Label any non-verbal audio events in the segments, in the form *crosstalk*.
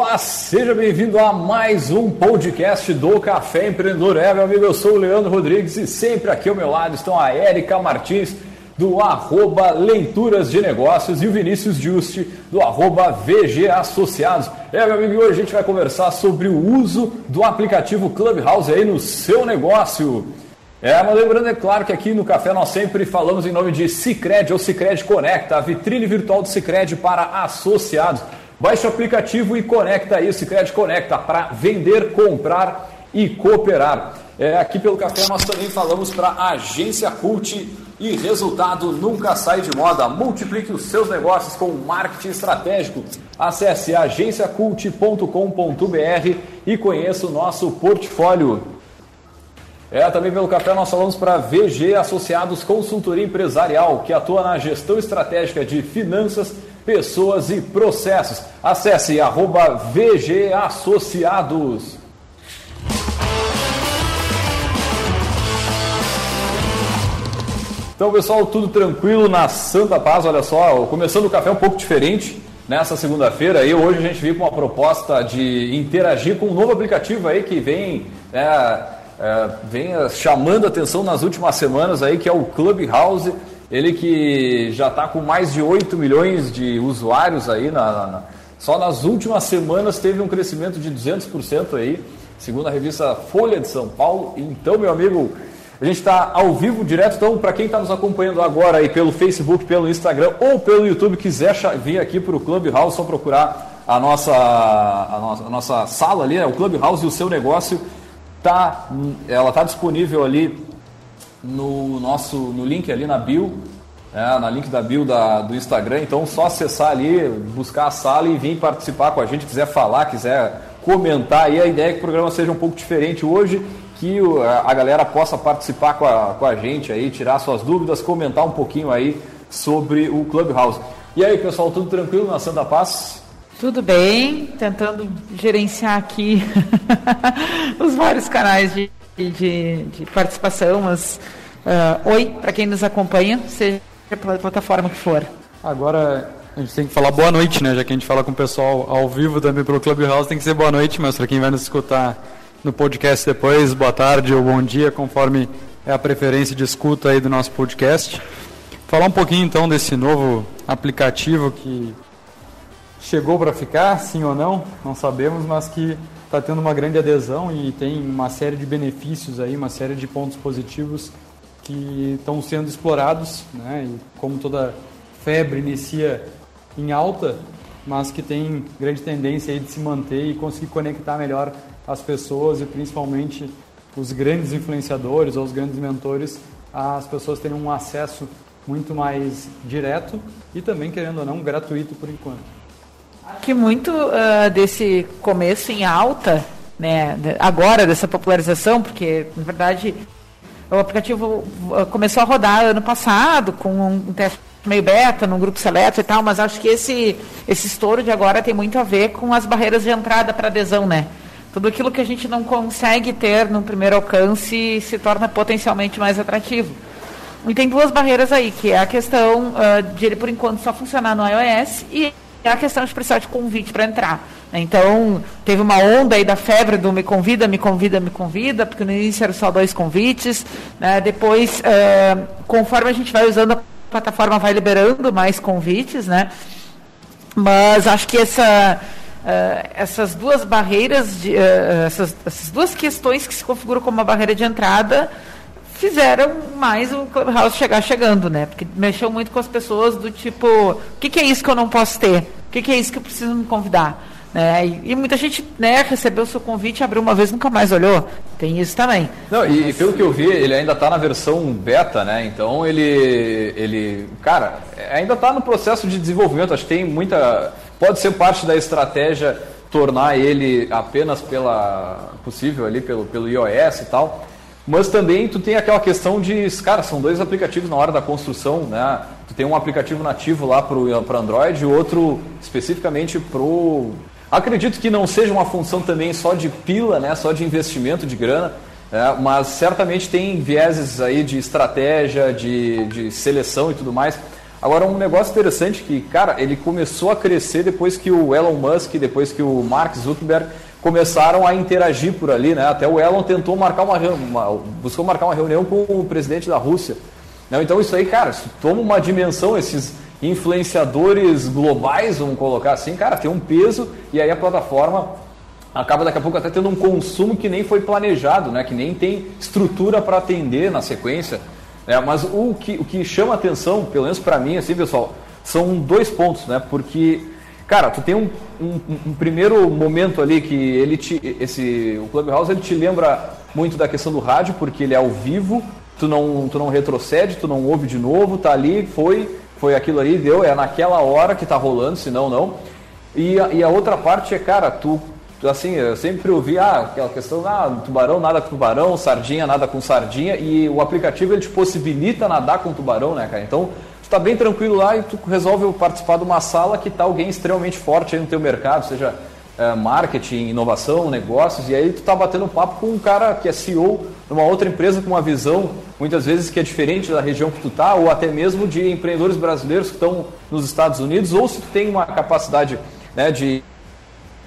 Olá, seja bem-vindo a mais um podcast do Café Empreendedor. É, meu amigo, eu sou o Leandro Rodrigues e sempre aqui ao meu lado estão a Érica Martins, do arroba Leituras de Negócios, e o Vinícius Juste, do arroba VG Associados. É, meu amigo, hoje a gente vai conversar sobre o uso do aplicativo Clubhouse aí no seu negócio. É, mas lembrando, é claro que aqui no Café nós sempre falamos em nome de Cicred ou Cicred Conecta, a vitrine virtual do Cicred para associados. Baixe o aplicativo e conecta aí o Cicred Conecta para vender, comprar e cooperar. É, aqui pelo café nós também falamos para Agência Cult e resultado nunca sai de moda. Multiplique os seus negócios com marketing estratégico. Acesse agenciacult.com.br e conheça o nosso portfólio. É, também pelo café nós falamos para VG Associados Consultoria Empresarial, que atua na gestão estratégica de finanças, pessoas e processos. Acesse arroba VG Associados. Então, pessoal, tudo tranquilo na Santa Paz. Olha só, começando o café um pouco diferente nessa segunda-feira. E hoje a gente veio com uma proposta de interagir com um novo aplicativo aí que vem, é, é, vem chamando atenção nas últimas semanas aí, que é o Clubhouse. Ele que já está com mais de 8 milhões de usuários aí, na, na, só nas últimas semanas teve um crescimento de 200% aí, segundo a revista Folha de São Paulo. Então, meu amigo, a gente está ao vivo, direto, então para quem está nos acompanhando agora aí pelo Facebook, pelo Instagram ou pelo YouTube, quiser vir aqui para o Clubhouse, só procurar a nossa, a nossa, a nossa sala ali, né, o Clubhouse e o seu negócio, tá, ela está disponível ali no nosso no link ali na bio, é, na link da bio da, do Instagram. Então, só acessar ali, buscar a sala e vir participar com a gente. Quiser falar, quiser comentar. aí a ideia é que o programa seja um pouco diferente hoje, que a galera possa participar com a, com a gente aí, tirar suas dúvidas, comentar um pouquinho aí sobre o Clubhouse. E aí, pessoal, tudo tranquilo na Santa Paz? Tudo bem, tentando gerenciar aqui *laughs* os vários canais de de, de participação, mas uh, oi para quem nos acompanha, seja pela plataforma que for. Agora a gente tem que falar boa noite, né? Já que a gente fala com o pessoal ao vivo também pelo Clubhouse, tem que ser boa noite, mas para quem vai nos escutar no podcast depois, boa tarde ou bom dia, conforme é a preferência de escuta aí do nosso podcast. Falar um pouquinho então desse novo aplicativo que chegou para ficar, sim ou não, não sabemos, mas que está tendo uma grande adesão e tem uma série de benefícios aí, uma série de pontos positivos que estão sendo explorados, né? E como toda febre inicia em alta, mas que tem grande tendência aí de se manter e conseguir conectar melhor as pessoas e principalmente os grandes influenciadores ou os grandes mentores, as pessoas terem um acesso muito mais direto e também, querendo ou não, gratuito por enquanto que muito uh, desse começo em alta, né, agora dessa popularização, porque na verdade o aplicativo ah, começou a rodar ano passado com um teste meio beta, num grupo seleto e tal, mas acho que esse, esse estouro de agora tem muito a ver com as barreiras de entrada para adesão, né? Tudo aquilo que a gente não consegue ter no primeiro alcance se torna potencialmente mais atrativo. E tem duas barreiras aí, que é a questão uh, de ele, por enquanto, só funcionar no iOS e é a questão de precisar de convite para entrar. Então, teve uma onda aí da febre do me convida, me convida, me convida, porque no início eram só dois convites. Né? Depois, uh, conforme a gente vai usando, a plataforma vai liberando mais convites, né? Mas acho que essa, uh, essas duas barreiras, de, uh, essas, essas duas questões que se configuram como uma barreira de entrada, fizeram mais o Clubhouse chegar chegando, né? Porque mexeu muito com as pessoas do tipo, o que, que, é isso que eu não posso ter? O que, que, é isso que eu preciso me convidar? Né? E, e, muita gente né, recebeu o seu convite, abriu uma vez nunca mais olhou. Tem isso também. Não, e, Mas... pelo que eu vi, ele ainda está na versão beta, né? Então ele. ele cara, ainda está no processo de desenvolvimento. Acho que tem muita. Pode ser parte da estratégia tornar ele apenas pela possível ali pelo, pelo iOS e tal. Mas também tu tem aquela questão de, cara, são dois aplicativos na hora da construção, né? Tu tem um aplicativo nativo lá para Android e outro especificamente pro. Acredito que não seja uma função também só de pila, né? Só de investimento de grana, é, mas certamente tem vieses aí de estratégia, de, de seleção e tudo mais. Agora, um negócio interessante que, cara, ele começou a crescer depois que o Elon Musk, depois que o Mark Zuckerberg começaram a interagir por ali, né? Até o Elon tentou marcar uma, uma buscou marcar uma reunião com o presidente da Rússia. Né? Então isso aí, cara, isso toma uma dimensão, esses influenciadores globais, vamos colocar assim, cara, tem um peso e aí a plataforma acaba daqui a pouco até tendo um consumo que nem foi planejado, né? Que nem tem estrutura para atender na sequência. Né? Mas o que, o que chama atenção, pelo menos para mim, assim, pessoal, são dois pontos, né? Porque, cara, tu tem um, um, um, primeiro momento ali que ele te, esse, o Clubhouse ele te lembra muito da questão do rádio, porque ele é ao vivo, tu não, tu não retrocede, tu não ouve de novo, tá ali, foi, foi aquilo ali, deu, é naquela hora que tá rolando, senão não. E a, e a outra parte é, cara, tu assim, eu sempre ouvi ah, aquela questão, ah, tubarão nada com tubarão, sardinha nada com sardinha, e o aplicativo ele te possibilita nadar com tubarão, né, cara? Então, está bem tranquilo lá e tu resolve participar de uma sala que está alguém extremamente forte no teu mercado, seja é, marketing, inovação, negócios, e aí tu está batendo papo com um cara que é CEO de uma outra empresa com uma visão, muitas vezes que é diferente da região que tu tá, ou até mesmo de empreendedores brasileiros que estão nos Estados Unidos, ou se tu tem uma capacidade né, de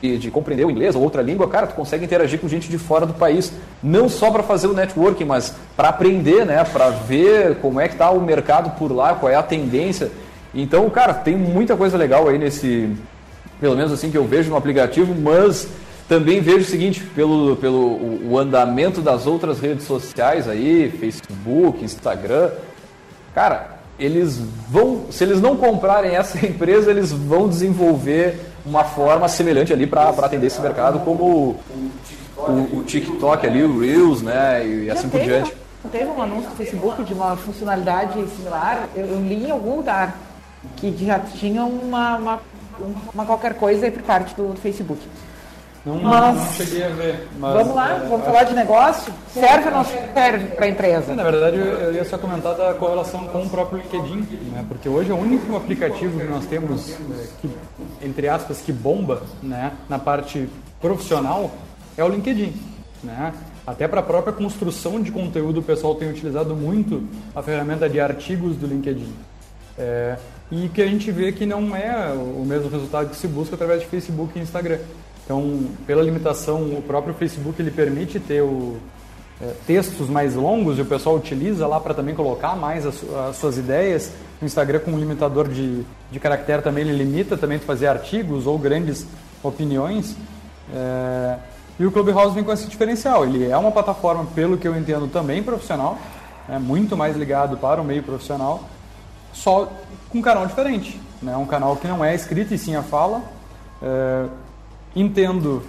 de, de, compreender o inglês ou outra língua, cara, tu consegue interagir com gente de fora do país, não só para fazer o networking, mas para aprender, né, para ver como é que está o mercado por lá, qual é a tendência. Então, cara, tem muita coisa legal aí nesse, pelo menos assim que eu vejo no aplicativo, mas também vejo o seguinte, pelo, pelo o andamento das outras redes sociais aí, Facebook, Instagram, cara, eles vão, se eles não comprarem essa *laughs* empresa, eles vão desenvolver uma forma semelhante ali para atender esse mercado, como o, o, o, TikTok ali, o Reels, né, e assim por diante. Teve um anúncio no Facebook de uma funcionalidade similar, eu, eu li em algum lugar, que já tinha uma, uma, uma qualquer coisa por parte do, do Facebook. Não, mas, não cheguei a ver. Mas, vamos lá, é, vamos falar de negócio? Serve ou não serve para a empresa? Na verdade, eu ia só comentar da correlação com o próprio LinkedIn, né? porque hoje é o único aplicativo que nós temos, é, que, entre aspas, que bomba né? na parte profissional, é o LinkedIn. Né? Até para a própria construção de conteúdo, o pessoal tem utilizado muito a ferramenta de artigos do LinkedIn. É, e que a gente vê que não é o mesmo resultado que se busca através de Facebook e Instagram. Então, pela limitação, o próprio Facebook ele permite ter o, textos mais longos e o pessoal utiliza lá para também colocar mais as, as, suas ideias. O Instagram com um limitador de, de caractere também ele limita também fazer artigos ou grandes opiniões. É, e o Clubhouse vem com esse diferencial. Ele é uma plataforma, pelo que eu entendo, também profissional, é muito mais ligado para o meio profissional, só com um canal diferente. Né? Um canal que não é escrito e sim a fala. É, Entendo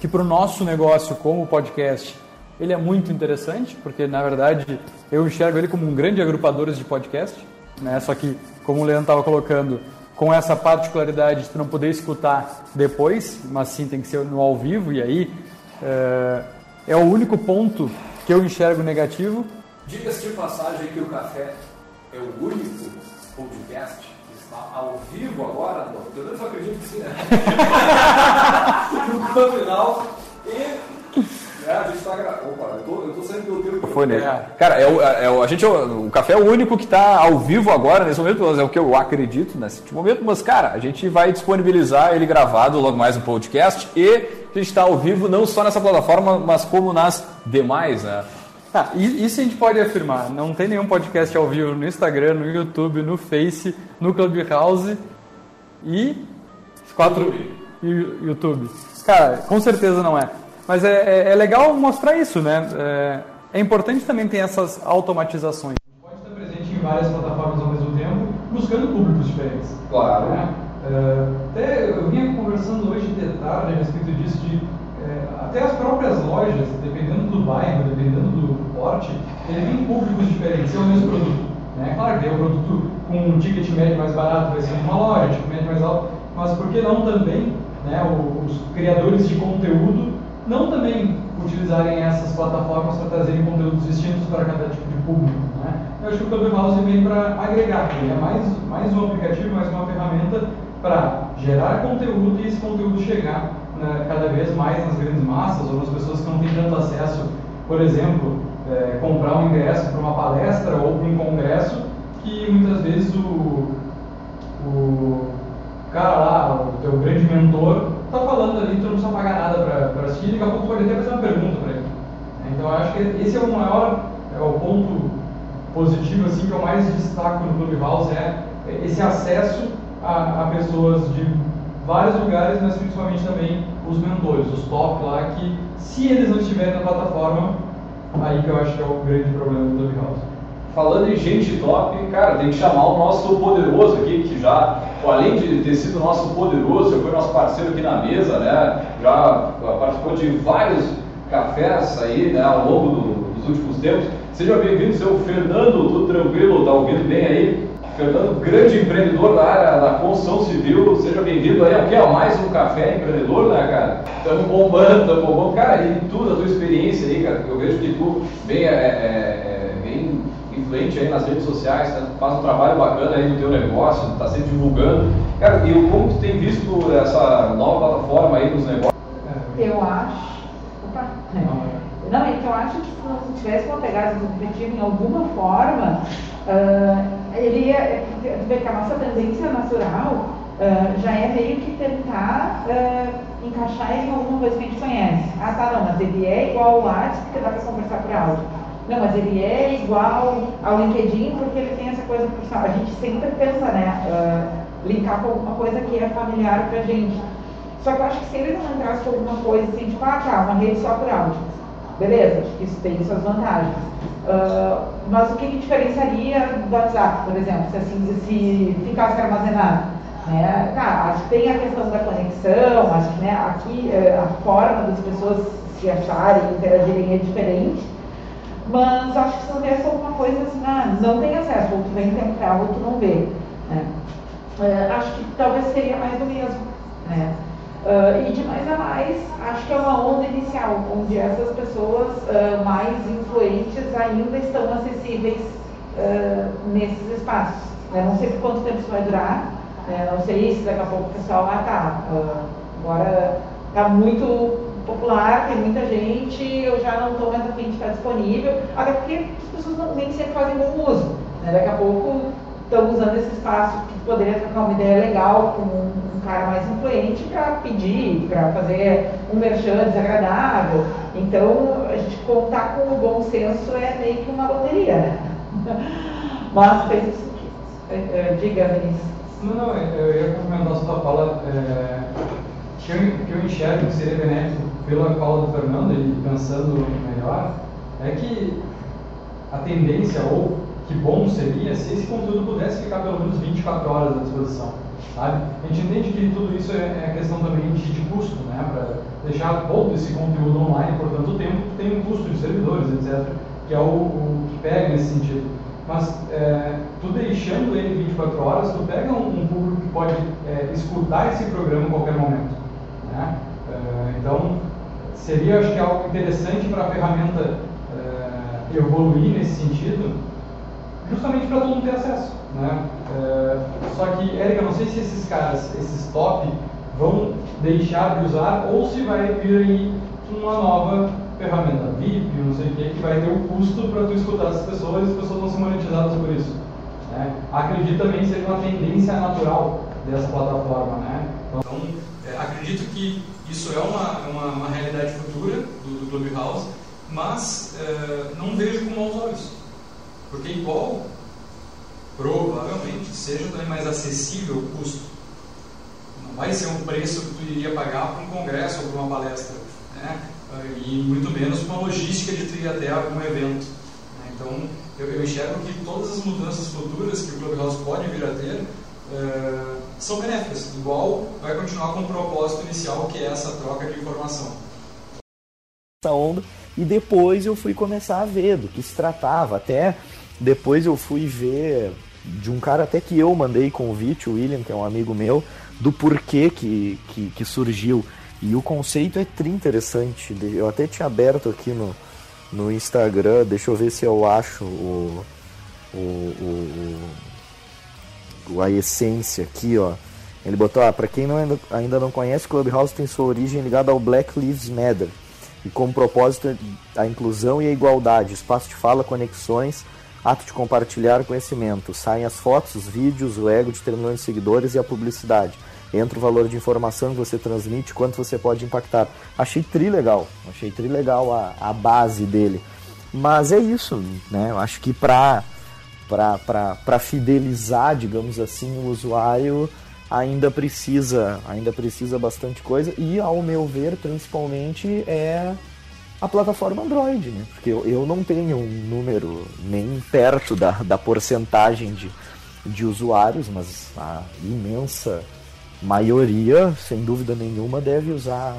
que para o nosso negócio como podcast ele é muito interessante, porque na verdade eu enxergo ele como um grande agrupador de podcast, né? Só que, como o Leandro estava colocando, com essa particularidade de tu não poder escutar depois, mas sim tem que ser no ao vivo, e aí é, é o único ponto que eu enxergo negativo. Diga-se de passagem que o café é o único podcast ao vivo agora, pelo menos eu acredito que sim, né? *laughs* no final. Tá gravando. Opa, eu tô, eu tô saindo pelo tempo. Foi nele. É. Cara, é o, é, o, a gente, o, o café é o único que está ao vivo agora, nesse momento, é o que eu acredito nesse momento, mas, cara, a gente vai disponibilizar ele gravado logo mais no podcast e a gente está ao vivo não só nessa plataforma, mas como nas demais, né? Ah, isso a gente pode afirmar. Não tem nenhum podcast ao vivo no Instagram, no YouTube, no Face, no Clubhouse e quatro YouTube. YouTube. Cara, com certeza não é. Mas é, é, é legal mostrar isso, né? É, é, importante também ter essas automatizações. Pode estar presente em várias plataformas ao mesmo tempo, buscando públicos diferentes. Claro. Né? É, até eu vinha conversando hoje de tarde a respeito disso de é, até as próprias lojas, dependendo do bairro, dependendo do porte, ele tem públicos diferentes, é o mesmo produto. Né? Claro, tem o produto com um ticket médio mais barato, vai ser uma loja, ticket médio mais alto, mas por que não também né, os criadores de conteúdo não também utilizarem essas plataformas para trazerem conteúdos distintos para cada tipo de público? Né? Eu acho que o Clubhouse vem para agregar, ele é mais, mais um aplicativo, mais uma ferramenta para gerar conteúdo e esse conteúdo chegar né, cada vez mais nas grandes massas ou nas pessoas que não têm tanto acesso, por exemplo, é, comprar um ingresso para uma palestra ou para um congresso que muitas vezes o, o cara lá, o teu grande mentor, está falando ali, tu não precisa pagar nada para assistir, daqui a pouco pode até fazer uma pergunta para ele. Então eu acho que esse é o maior, é o ponto positivo assim que eu mais destaco no Clubhouse é esse acesso a, a pessoas de vários lugares, mas principalmente também os mentores, os top lá, que se eles não estiverem na plataforma, aí que eu acho que é o grande problema do Clubhouse. Falando em gente top, cara, tem que chamar o nosso poderoso aqui, que já, além de ter sido nosso poderoso, foi nosso parceiro aqui na mesa, né? Já participou de vários cafés aí, né, ao longo do, dos últimos tempos. Seja bem-vindo, seu Fernando, tudo tranquilo? Tá ouvindo bem aí? Fernando, grande empreendedor da área da construção civil, seja bem-vindo aí. Que é mais um café empreendedor, né, cara? Estamos bombando, estamos bombando. Cara, e tudo, a tua experiência aí, cara, eu vejo que tu bem, é, é, influente aí nas redes sociais, né? faz um trabalho bacana aí no teu negócio, está sempre divulgando. Cara, e como tu tem visto essa nova plataforma aí nos negócios? Eu acho. Opa. Não, é que eu acho que se tivesse uma pegada competitiva em alguma forma, uh, ele ia, ver que a nossa tendência natural uh, já é meio que tentar uh, encaixar em alguma coisa que a gente conhece. Ah, tá, não, mas ele é igual ao WhatsApp porque dá para conversar por áudio. Não, mas ele é igual ao LinkedIn porque ele tem essa coisa profissional. A gente sempre pensa, né, uh, linkar com alguma coisa que é familiar para a gente. Só que eu acho que se ele não entrasse com alguma coisa assim, tipo, ah, tá, uma rede só por áudio Beleza, acho que isso tem suas vantagens. Uh, mas o que, que diferenciaria do WhatsApp, por exemplo, se assim se ficasse armazenado? Né? Tá, acho que tem a questão da conexão, acho que né, aqui eh, a forma das pessoas se acharem, interagirem é diferente, mas acho que se não tivesse alguma coisa assim, ah, não tem acesso, ou tu vem tempo ou tu não vê. Né? Uh, acho que talvez seria mais do mesmo. Né? Uh, e de mais a mais, acho que é uma onda inicial, onde essas pessoas uh, mais influentes ainda estão acessíveis uh, nesses espaços. Né? Não sei por quanto tempo isso vai durar, né? não sei se daqui a pouco o pessoal, ah tá, agora está muito popular, tem muita gente, eu já não estou mais afim de estar disponível, até porque as pessoas não, nem sempre fazem bom uso. Né? Daqui a pouco estão usando esse espaço que poderia trocar uma ideia legal com um cara mais influente para pedir, para fazer um merchan desagradável. Então, a gente contar com o bom senso é meio que uma loteria, né? *laughs* Mas fez isso. É, é, diga, Vinícius. Não, não, eu ia complementar a sua fala. É, que, eu, que eu enxergo que seria benéfico pela fala do Fernando, e pensando melhor, é que a tendência ou que bom seria se esse conteúdo pudesse ficar pelo menos 24 horas à disposição. Sabe? A gente entende que tudo isso é, é questão também de, de custo, né? para deixar todo esse conteúdo online por tanto tempo, tem um custo de servidores, etc., que é o, o que pega nesse sentido. Mas é, tu deixando ele 24 horas, tu pega um, um público que pode é, escutar esse programa em qualquer momento. Né? É, então, seria, acho que, algo interessante para a ferramenta é, evoluir nesse sentido, justamente para todo mundo ter acesso. Né? É, só que, Érica, não sei se esses caras, esses top, vão deixar de usar ou se vai vir aí uma nova ferramenta VIP, não sei o que, que vai ter o custo para tu escutar essas pessoas e as pessoas vão ser monetizadas por isso. Né? Acredito também que seja uma tendência natural dessa plataforma. Né? Então, é, acredito que isso é uma, uma, uma realidade futura do, do Clubhouse, mas é, não vejo com maus olhos. Porque igual, provavelmente, seja também mais acessível o custo. Não vai ser um preço que tu iria pagar para um congresso ou para uma palestra. Né? E muito menos uma logística de tu ir até algum evento. Né? Então, eu, eu, enxergo que todas as mudanças futuras que o Clubhouse pode vir a ter uh, são benéficas. Igual vai continuar com o propósito inicial, que é essa troca de informação. Essa onda, e depois eu fui começar a ver do que se tratava. Até depois eu fui ver de um cara até que eu mandei convite, o William, que é um amigo meu, do porquê que, que, que surgiu. E o conceito é interessante. Eu até tinha aberto aqui no, no Instagram, deixa eu ver se eu acho o, o, o a essência aqui, ó. Ele botou, ah, para quem não, ainda não conhece, Clubhouse tem sua origem ligada ao Black Lives Matter e como propósito a inclusão e a igualdade, espaço de fala, conexões, ato de compartilhar conhecimento. Saem as fotos, os vídeos, o ego de ter milhões de seguidores e a publicidade. Entra o valor de informação que você transmite, quanto você pode impactar. Achei tri legal, achei tri legal a, a base dele. Mas é isso, né? Eu acho que para para fidelizar, digamos assim, o usuário ainda precisa ainda precisa bastante coisa e ao meu ver principalmente é a plataforma Android, né? Porque eu, eu não tenho um número nem perto da, da porcentagem de, de usuários, mas a imensa maioria, sem dúvida nenhuma, deve usar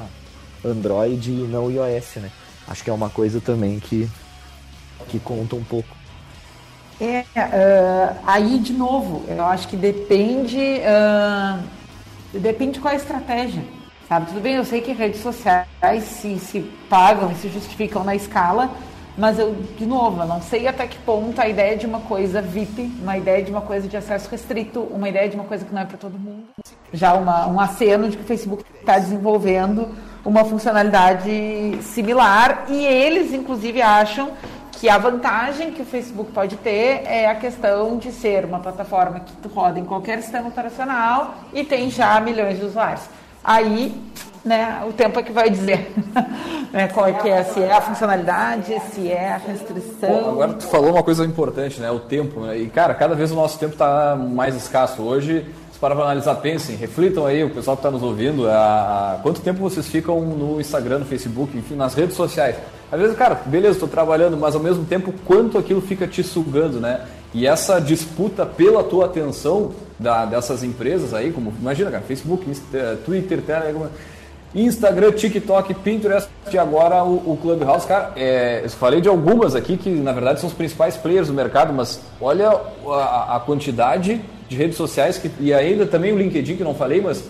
Android e não iOS, né? Acho que é uma coisa também que, que conta um pouco. É, uh, aí de novo, eu acho que depende, uh, depende qual a estratégia. Sabe? Tudo bem, eu sei que redes sociais se, se pagam e se justificam na escala, mas eu, de novo, eu não sei até que ponto a ideia de uma coisa VIP, uma ideia de uma coisa de acesso restrito, uma ideia de uma coisa que não é para todo mundo, já uma, um aceno de que o Facebook está desenvolvendo uma funcionalidade similar e eles, inclusive, acham que a vantagem que o Facebook pode ter é a questão de ser uma plataforma que roda em qualquer sistema operacional e tem já milhões de usuários. Aí, né, o tempo é que vai dizer *laughs* né, qual é que é, se é a funcionalidade, se é a restrição. agora tu falou uma coisa importante, né, o tempo. Né? E, cara, cada vez o nosso tempo está mais escasso. Hoje, para analisar, pensem, reflitam aí, o pessoal que está nos ouvindo, a, a, quanto tempo vocês ficam no Instagram, no Facebook, enfim, nas redes sociais. Às vezes, cara, beleza, estou trabalhando, mas ao mesmo tempo, quanto aquilo fica te sugando, né? E essa disputa pela tua atenção da, dessas empresas aí, como imagina, cara, Facebook, Twitter, Telegram, Instagram, TikTok, Pinterest e agora o, o Clubhouse. Cara, é, eu falei de algumas aqui que na verdade são os principais players do mercado, mas olha a, a quantidade de redes sociais que, e ainda também o LinkedIn que não falei, mas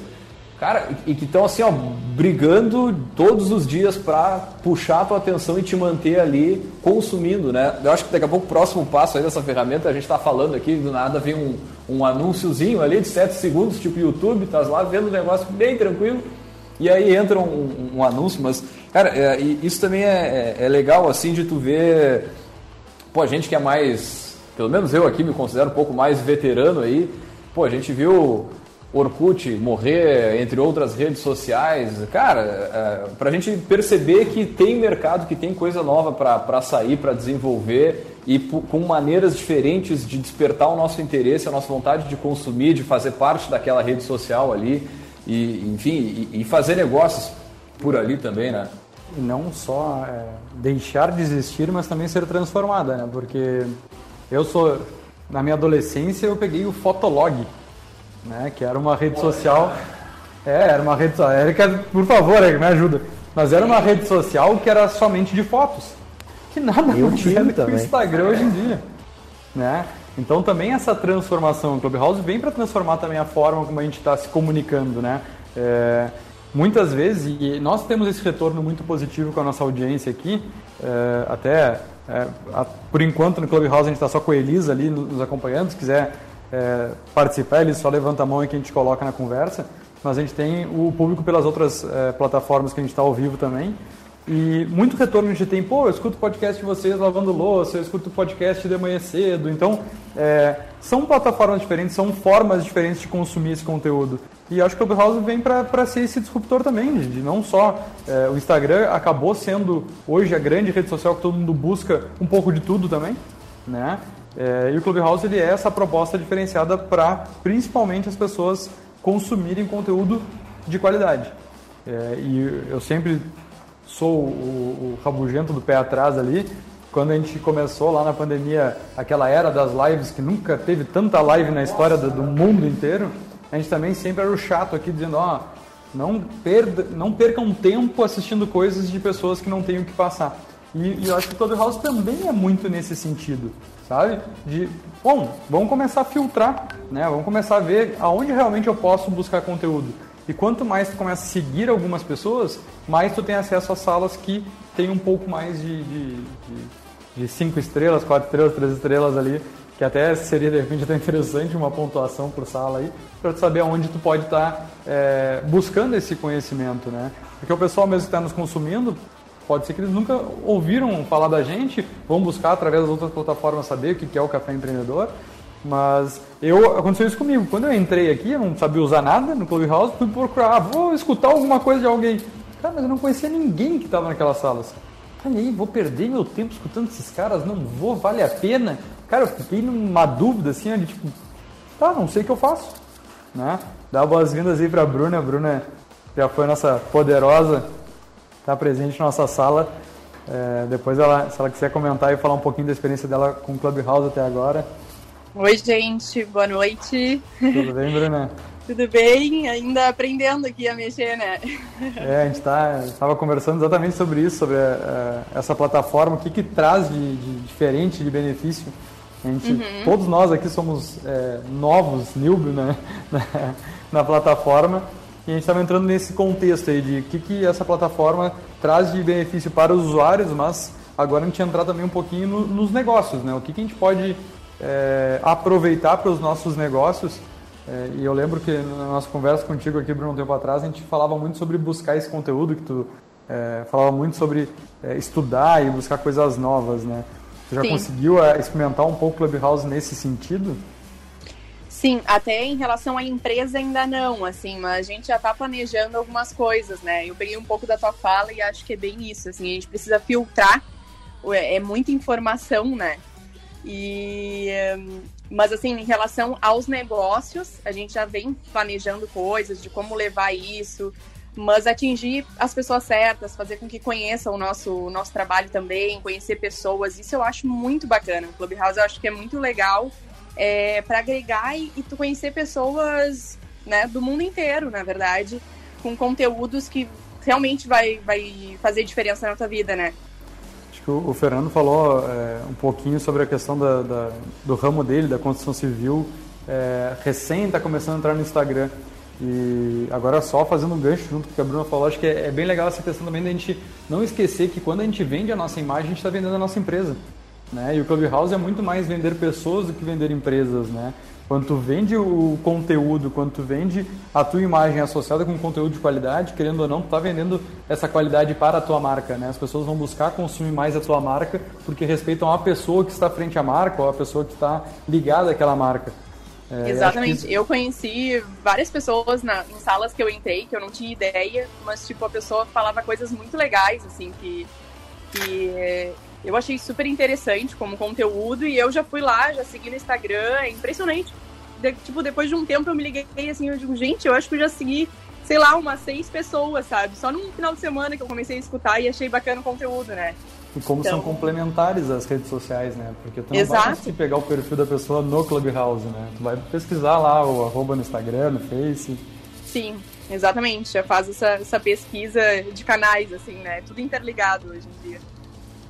Cara, e que estão assim, ó, brigando todos os dias para puxar a tua atenção e te manter ali consumindo, né? Eu acho que daqui a pouco o próximo passo aí dessa ferramenta, a gente está falando aqui, do nada vem um, um anúnciozinho ali de 7 segundos, tipo YouTube, tá lá vendo o negócio bem tranquilo, e aí entra um, um anúncio, mas, cara, é, isso também é, é, é legal, assim, de tu ver, pô, a gente que é mais, pelo menos eu aqui me considero um pouco mais veterano aí, pô, a gente viu Orkut morrer, entre outras redes sociais. Cara, é, para a gente perceber que tem mercado, que tem coisa nova para sair, para desenvolver e com maneiras diferentes de despertar o nosso interesse, a nossa vontade de consumir, de fazer parte daquela rede social ali, e, enfim, e, e fazer negócios por ali também, né? E não só é, deixar de existir, mas também ser transformada, né? Porque eu sou, na minha adolescência, eu peguei o Fotolog né? Que era uma rede social. É, era uma rede social. Érica, por favor, Érica, me ajuda. Mas era uma rede social que era somente de fotos. Que nada Eu tive com o Instagram hoje em dia. Né? Então também essa transformação, o Clubhouse vem para transformar também a forma como a gente está se comunicando, né? É, muitas vezes, e nós temos esse retorno muito positivo com a nossa audiência aqui, é, até é, a, por enquanto no Clubhouse a gente está só com a Elisa ali nos acompanhando, se quiser é, participar, ele só levanta a mão e que a gente coloca na conversa. Mas a gente tem o público pelas outras é, plataformas que a gente está ao vivo também. E muito retorno a gente tem, pô, eu escuto podcast de vocês lavando louça, eu escuto podcast de manhã cedo. Então, é, são plataformas diferentes, são formas diferentes de consumir esse conteúdo. E acho que o Clubhouse vem para ser esse disruptor também, de, de não só é, o Instagram acabou sendo hoje a grande rede social que todo mundo busca um pouco de tudo também, né? É, e o Clubhouse ele é essa proposta diferenciada para principalmente as pessoas consumirem conteúdo de qualidade. É, e eu sempre sou o, o rabugento do pé atrás ali. Quando a gente começou lá na pandemia, aquela era das lives, que nunca teve tanta live na história do, do mundo inteiro, a gente também sempre era o chato aqui dizendo, ó, não, perda, não percam tempo assistindo coisas de pessoas que não têm o que passar. E, e eu acho que o Clubhouse também é muito nesse sentido sabe? De, bom, vamos começar a filtrar, né? Vamos começar a ver aonde realmente eu posso buscar conteúdo. E quanto mais tu começa a seguir algumas pessoas, mais tu tem acesso a salas que tem um pouco mais de, de, de, de cinco estrelas, quatro estrelas, três estrelas ali, que até seria de repente até interessante uma pontuação por sala aí, para tu saber aonde tu pode estar tá, é, buscando esse conhecimento, né? Porque o pessoal mesmo que está nos consumindo, pode ser que eles nunca ouviram falar da gente, vão buscar através das outras plataformas saber o que é o café empreendedor. Mas eu aconteceu isso comigo. Quando eu entrei aqui, eu não sabia usar nada no Clubhouse, fui procurar, ah, vou escutar alguma coisa de alguém. Cara, mas eu não conhecia ninguém que estava naquelas salas. Cara, aí, vou perder meu tempo escutando esses caras? Não vou, vale a pena? Cara, eu fiquei numa dúvida assim, de tipo, tá, não sei o que eu faço. Né? Dá boas-vindas aí para Bruna. A Bruna já foi nossa poderosa, está presente na nossa sala. É, depois, ela, se ela quiser comentar e falar um pouquinho da experiência dela com o Clubhouse até agora. Oi, gente, boa noite. Tudo bem, Bruna? *laughs* Tudo bem, ainda aprendendo aqui a mexer, né? É, a gente tá, estava conversando exatamente sobre isso, sobre uh, essa plataforma, o que, que traz de, de diferente, de benefício. A gente, uhum. Todos nós aqui somos é, novos, newbie, né, *laughs* na, na plataforma, e a gente estava entrando nesse contexto aí de o que, que essa plataforma traz de benefício para os usuários, mas agora a gente entrar também um pouquinho no, nos negócios, né? O que, que a gente pode é, aproveitar para os nossos negócios. É, e eu lembro que na nossa conversa contigo aqui, Bruno, um tempo atrás, a gente falava muito sobre buscar esse conteúdo, que tu é, falava muito sobre é, estudar e buscar coisas novas, né? Você já Sim. conseguiu é, experimentar um pouco o Clubhouse nesse sentido? Sim, até em relação à empresa ainda não, assim, mas a gente já está planejando algumas coisas, né? Eu peguei um pouco da tua fala e acho que é bem isso, assim, a gente precisa filtrar, é muita informação, né? E, mas assim, em relação aos negócios, a gente já vem planejando coisas de como levar isso, mas atingir as pessoas certas, fazer com que conheçam o nosso, o nosso trabalho também, conhecer pessoas, isso eu acho muito bacana. O Clubhouse eu acho que é muito legal é, para agregar e, e tu conhecer pessoas né, do mundo inteiro, na verdade, com conteúdos que realmente vai, vai fazer diferença na tua vida, né? Acho que o, Fernando falou é, um pouquinho sobre a questão da, da, do ramo dele, da construção civil. É, recém está começando a entrar no Instagram. E agora só fazendo um gancho junto com o que a Bruna falou, acho que é, é bem legal essa questão também da gente não esquecer que quando a gente vende a nossa imagem, a gente está vendendo a nossa empresa. Né? E o Clubhouse é muito mais vender pessoas do que vender empresas, né? Quando tu vende o conteúdo, quando tu vende a tua imagem associada com conteúdo de qualidade, querendo ou não, tu tá vendendo essa qualidade para a tua marca, né? As pessoas vão buscar consumir mais a tua marca porque respeitam a pessoa que está frente à marca ou a pessoa que está ligada àquela marca. É, Exatamente. Eu conheci várias pessoas na, em salas que eu entrei que eu não tinha ideia, mas tipo a pessoa falava coisas muito legais assim que que eu achei super interessante como conteúdo e eu já fui lá, já segui no Instagram, é impressionante. De, tipo, depois de um tempo eu me liguei assim, eu digo, gente, eu acho que eu já segui, sei lá, umas seis pessoas, sabe? Só num final de semana que eu comecei a escutar e achei bacana o conteúdo, né? E como então... são complementares as redes sociais, né? Porque tu não Exato. vai conseguir pegar o perfil da pessoa no Clubhouse, né? Tu vai pesquisar lá o arroba no Instagram, no Face. Sim, exatamente. Já faz essa, essa pesquisa de canais, assim, né? Tudo interligado hoje em dia.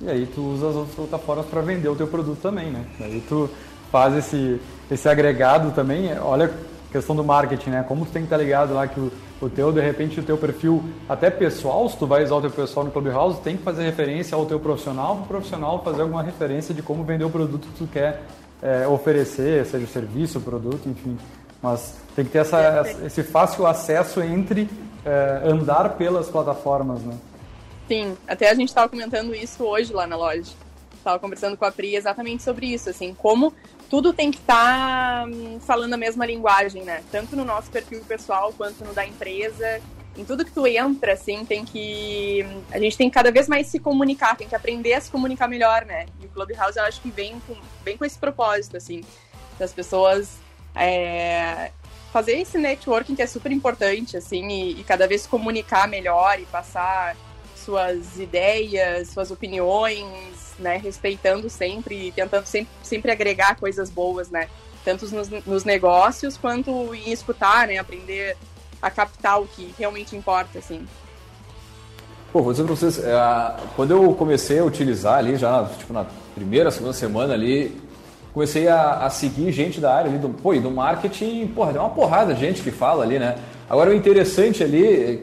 E aí tu usa as outras plataformas para vender o teu produto também, né? Aí tu faz esse, esse agregado também, olha a questão do marketing, né? Como tu tem que estar ligado lá que o, o teu, de repente, o teu perfil, até pessoal, se tu vai usar o teu pessoal no Clubhouse, tem que fazer referência ao teu profissional, para o profissional fazer alguma referência de como vender o produto que tu quer é, oferecer, seja o serviço, o produto, enfim. Mas tem que ter essa, esse fácil acesso entre é, andar pelas plataformas, né? Sim, até a gente estava comentando isso hoje lá na loja. Estava conversando com a Pri exatamente sobre isso, assim, como tudo tem que estar tá, hum, falando a mesma linguagem, né? Tanto no nosso perfil pessoal quanto no da empresa. Em tudo que tu entra, assim, tem que. A gente tem que cada vez mais se comunicar, tem que aprender a se comunicar melhor, né? E o Clubhouse eu acho que vem com, vem com esse propósito, assim, das pessoas é, fazer esse networking que é super importante, assim, e, e cada vez comunicar melhor e passar suas ideias, suas opiniões, né? Respeitando sempre, tentando sempre, sempre agregar coisas boas, né? Tanto nos, nos negócios quanto em escutar, né? Aprender a captar o que realmente importa, assim. Pô, vou dizer pra vocês, é, quando eu comecei a utilizar ali, já tipo, na primeira, segunda semana ali, comecei a, a seguir gente da área ali, do, pô, e do marketing, porra, tem uma porrada de gente que fala ali, né? Agora, o interessante ali,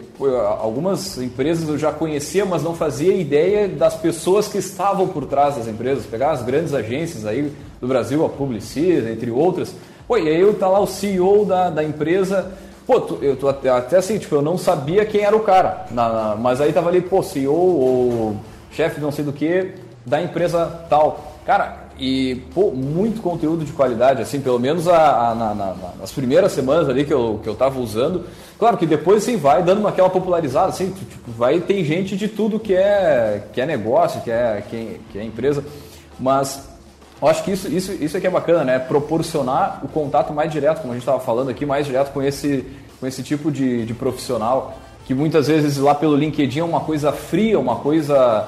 algumas empresas eu já conhecia, mas não fazia ideia das pessoas que estavam por trás das empresas. Pegar as grandes agências aí do Brasil, a Publicis, entre outras. Pô, e aí tá lá o CEO da, da empresa pô, tu, eu tô até, até, assim, tipo, eu não sabia quem era o cara, na, na, mas aí tava ali, pô, CEO ou chefe não sei do que da empresa tal. Cara, e pô, muito conteúdo de qualidade, assim, pelo menos a, a na, na, nas primeiras semanas ali que eu, que eu tava usando. Claro que depois assim vai dando uma, aquela popularizada, assim, tipo, vai tem gente de tudo que é, que é negócio, que é, que é, que é empresa, mas eu acho que isso, isso, isso é que é bacana, né? Proporcionar o contato mais direto, como a gente estava falando aqui, mais direto com esse, com esse tipo de, de profissional, que muitas vezes lá pelo LinkedIn é uma coisa fria, uma coisa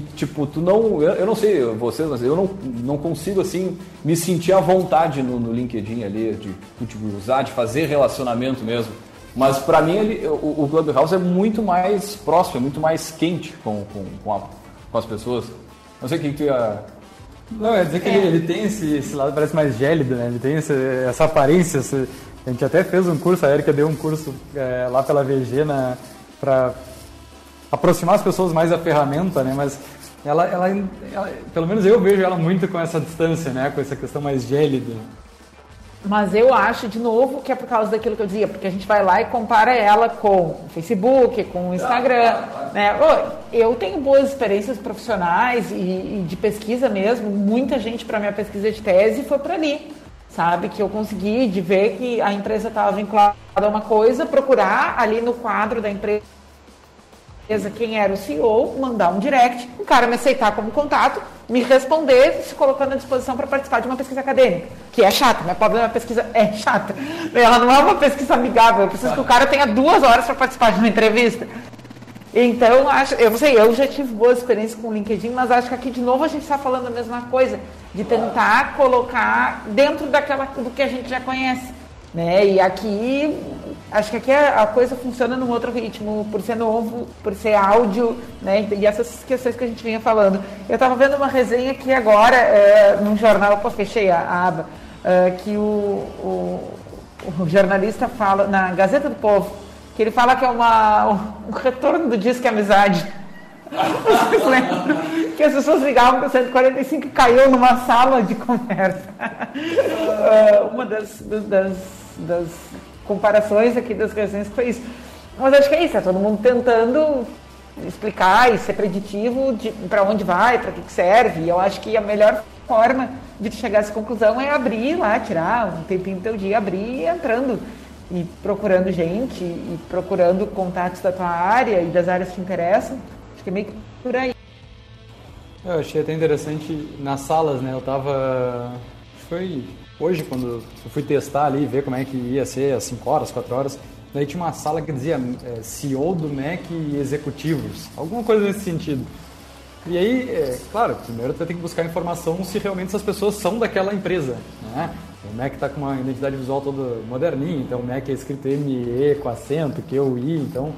que, tipo, tu não. Eu, eu não sei vocês, mas eu não, não consigo, assim, me sentir à vontade no, no LinkedIn ali, de, de usar, de fazer relacionamento mesmo. Mas para mim ele, o, o Clubhouse é muito mais próximo, é muito mais quente com, com, com, a, com as pessoas. Não sei o que tu ia não, é dizer que é. Ele, ele, tem esse, esse, lado parece mais gélido, né? Ele tem esse, essa aparência. Esse, a gente até fez um curso, a Erika deu um curso é, lá pela VG para aproximar as pessoas mais da ferramenta, né? Mas ela, ela, ela, pelo menos eu vejo ela muito com essa distância, né? Com essa questão mais gélida. Mas eu acho, de novo, que é por causa daquilo que eu dizia, porque a gente vai lá e compara ela com o Facebook, com o Instagram. Né? Eu tenho boas experiências profissionais e, e de pesquisa mesmo. Muita gente para minha pesquisa de tese foi para ali. Sabe? Que eu consegui de ver que a empresa estava vinculada a uma coisa, procurar ali no quadro da empresa quem era o CEO, mandar um direct, o cara me aceitar como contato, me responder, se colocando à disposição para participar de uma pesquisa acadêmica, que é chata, minha pobre pesquisa é chata. Ela não é uma pesquisa amigável, eu preciso que o cara tenha duas horas para participar de uma entrevista. Então, acho, eu sei, eu já tive boas experiências com o LinkedIn, mas acho que aqui de novo a gente está falando a mesma coisa, de tentar colocar dentro daquela do que a gente já conhece. Né? E aqui Acho que aqui a, coisa funciona num outro ritmo, por ser novo, por ser áudio, né? E essas questões que a gente vinha falando. Eu estava vendo uma resenha aqui agora, é, num jornal, pô, fechei a, aba, é, que o, o, o, jornalista fala, na Gazeta do Povo, que ele fala que é uma, um retorno do Disque Amizade. *laughs* Vocês lembram que as pessoas ligavam para o 145 e caiu numa sala de conversa. Uh, *laughs* uma das, das, das comparações aqui das resenhas que foi isso. Mas acho que é isso, é todo mundo tentando explicar e ser preditivo para onde vai, para que, que serve. E eu acho que a melhor forma de chegar a essa conclusão é abrir lá, tirar um tempinho do teu dia, abrir e entrando e procurando gente e procurando contatos da tua área e das áreas que te interessam. Acho que é meio que por aí. Eu achei até interessante nas salas, né? Eu tava. Foi Hoje, quando eu fui testar ali, ver como é que ia ser às 5 horas, 4 horas, daí tinha uma sala que dizia é, CEO do MEC e executivos, alguma coisa nesse sentido. E aí, é, claro, primeiro você tem que buscar informação se realmente essas pessoas são daquela empresa, né? O Mac está com uma identidade visual toda moderninha, então o Mac é escrito ME com acento, Q, I, então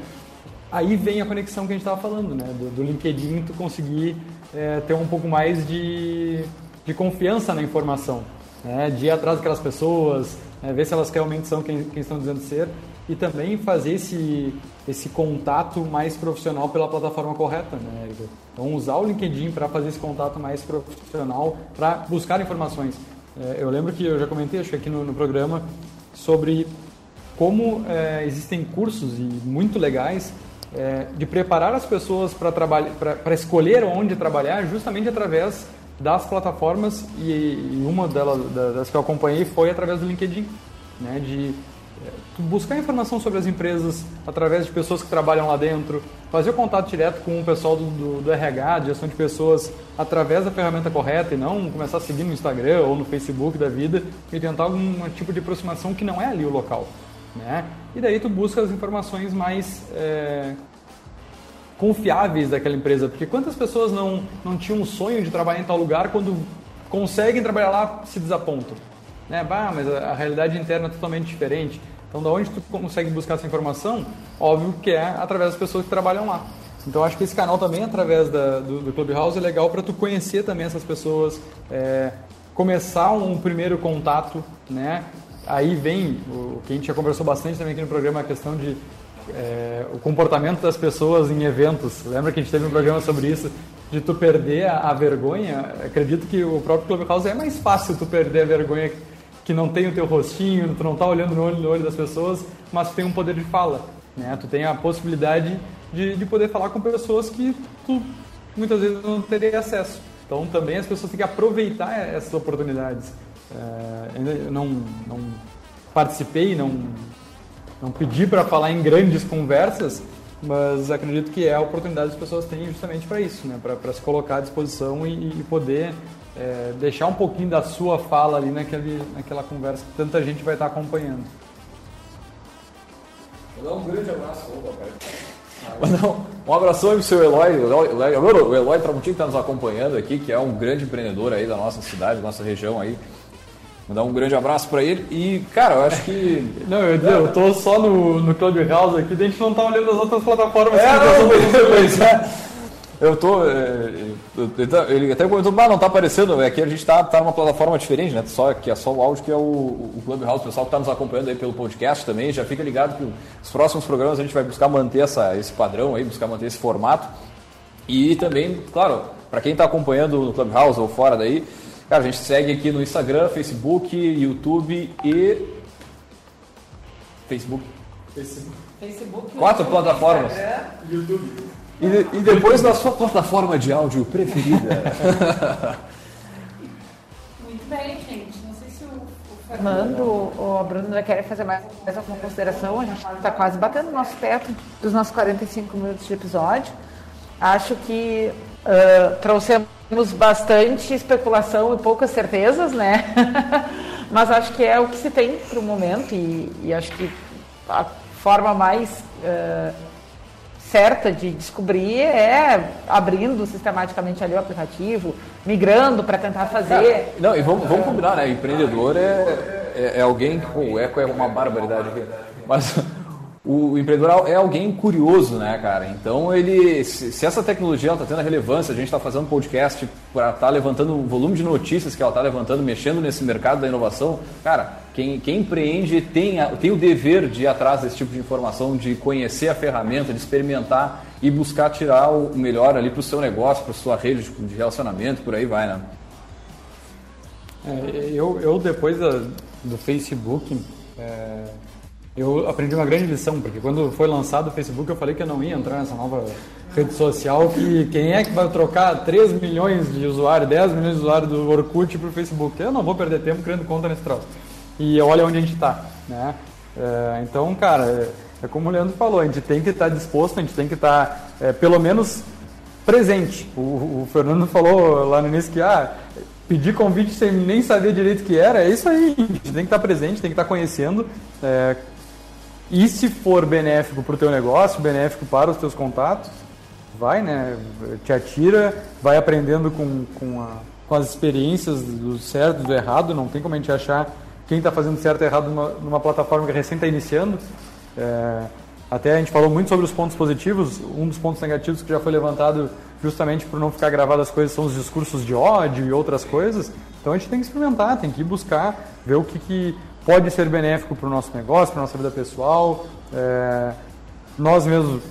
aí vem a conexão que a gente estava falando, né? Do, do, LinkedIn tu conseguir é, ter um pouco mais de, de confiança na informação né, de ir atrás daquelas pessoas, né, ver se elas realmente são quem, quem estão dizendo ser e também fazer esse, esse contato mais profissional pela plataforma correta, né? Então, usar o LinkedIn para fazer esse contato mais profissional, para buscar informações. É, eu lembro que eu já comentei, acho que aqui no, no programa, sobre como é, existem cursos e muito legais é, de preparar as pessoas para escolher onde trabalhar justamente através das plataformas e, uma delas, das que eu acompanhei foi através do LinkedIn, né, de é, buscar informação sobre as empresas através de pessoas que trabalham lá dentro, fazer o contato direto com o pessoal do, do, do, RH, de gestão de pessoas, através da ferramenta correta e não começar a seguir no Instagram ou no Facebook da vida e tentar algum tipo de aproximação que não é ali o local. Né? E daí tu busca as informações mais é, confiáveis daquela empresa. Porque quantas pessoas não, não tinham um sonho de trabalhar em tal lugar quando conseguem trabalhar lá se desapontam? Né? Bah, mas a, a realidade interna é totalmente diferente. Então, da onde tu consegue buscar essa informação? Óbvio que é através das pessoas que trabalham lá. Então, acho que esse canal também, através da, do, do Clubhouse, é legal para tu conhecer também essas pessoas, é, começar um primeiro contato, né? Aí vem o que a gente já conversou bastante também aqui no programa, a questão de é, o comportamento das pessoas em eventos. Lembra que a gente teve um programa sobre isso, de tu perder a, a vergonha? Acredito que o próprio Clubhouse é mais fácil tu perder a vergonha que não tem o teu rostinho, tu não tá olhando no olho, no olho das pessoas, mas tu tem um poder de fala, né? Tu tem a possibilidade de, de poder falar com pessoas que tu muitas vezes não teria acesso. Então também as pessoas têm que aproveitar essas oportunidades. É, eu não, não participei, não, não pedi para falar em grandes conversas, mas acredito que é a oportunidade que as pessoas têm justamente para isso, né? para se colocar à disposição e, e poder é, deixar um pouquinho da sua fala ali naquele, naquela conversa que tanta gente vai estar acompanhando. Vou dar um grande abraço. Opa, um, um abração aí pro seu Eloy, o Eloy, o Eloy Tramontinho que está nos acompanhando aqui, que é um grande empreendedor aí da nossa cidade, da nossa região aí. Mandar um grande abraço para ele. E, cara, eu acho que. *laughs* Não, eu, eu tô só no, no Clubhouse aqui, a gente não tá olhando as outras plataformas. É, não, pois é. Eu tô. É, ele até comentou, mas não tá aparecendo. Aqui a gente tá, tá numa plataforma diferente, né? Só, que é só o áudio, que é o, o Clubhouse. O pessoal que tá nos acompanhando aí pelo podcast também, já fica ligado que os próximos programas a gente vai buscar manter essa, esse padrão aí, buscar manter esse formato. E também, claro, para quem está acompanhando no Clubhouse ou fora daí, Cara, a gente segue aqui no Instagram, Facebook, YouTube e. Facebook. Facebook. Facebook Quatro YouTube, plataformas. YouTube. E, e depois na sua plataforma de áudio preferida. *laughs* Muito bem, gente. Não sei se o, o Fernando ou a Bruna querem fazer mais, mais alguma consideração. A gente está quase batendo o nosso teto dos nossos 45 minutos de episódio. Acho que uh, trouxemos temos bastante especulação e poucas certezas, né? *laughs* Mas acho que é o que se tem para o momento e, e, acho que a forma mais uh, certa de descobrir é abrindo sistematicamente ali o aplicativo, migrando para tentar fazer. não, e vamos, vamos combinar, né? Empreendedor é, é, é alguém. Pô, o eco é uma barbaridade. Mas o empreendedor é alguém curioso, né, cara? Então, ele, se, essa tecnologia está tendo a relevância, a gente está fazendo podcast para estar tá levantando o volume de notícias que ela está levantando, mexendo nesse mercado da inovação, cara, quem, quem empreende tem, a, tem o dever de ir atrás desse tipo de informação, de conhecer a ferramenta, de experimentar e buscar tirar o melhor ali para o seu negócio, para sua rede de, de relacionamento, por aí vai, né? É, eu, eu, depois da, do Facebook, é eu aprendi uma grande lição, porque quando foi lançado o Facebook eu falei que eu não ia entrar nessa nova rede social, que quem é que vai trocar 3 milhões de usuários, 10 milhões de usuários do Orkut para o Facebook? Eu não vou perder tempo criando conta nesse troço. E olha onde a gente está, né? É, então, cara, é, é, como o Leandro falou, a gente tem que estar tá disposto, a gente tem que estar, tá, é, pelo menos, presente. O, o, Fernando falou lá no início que, ah, pedir convite sem nem saber direito o que era, é isso aí. A gente tem que estar tá presente, tem que estar conhecendo, é, e se for benéfico para o teu negócio, benéfico para os teus contatos, vai, né? Te atira, vai aprendendo com, com, a, com as experiências do certo do errado. Não tem como a gente achar quem está fazendo certo e errado numa, numa plataforma que recém está iniciando. É, até a gente falou muito sobre os pontos positivos. Um dos pontos negativos que já foi levantado justamente por não ficar gravado as coisas são os discursos de ódio e outras coisas. Então a gente tem que experimentar, tem que ir buscar, ver o que, que pode ser benéfico para o nosso negócio, para a nossa vida pessoal. É, nós mesmos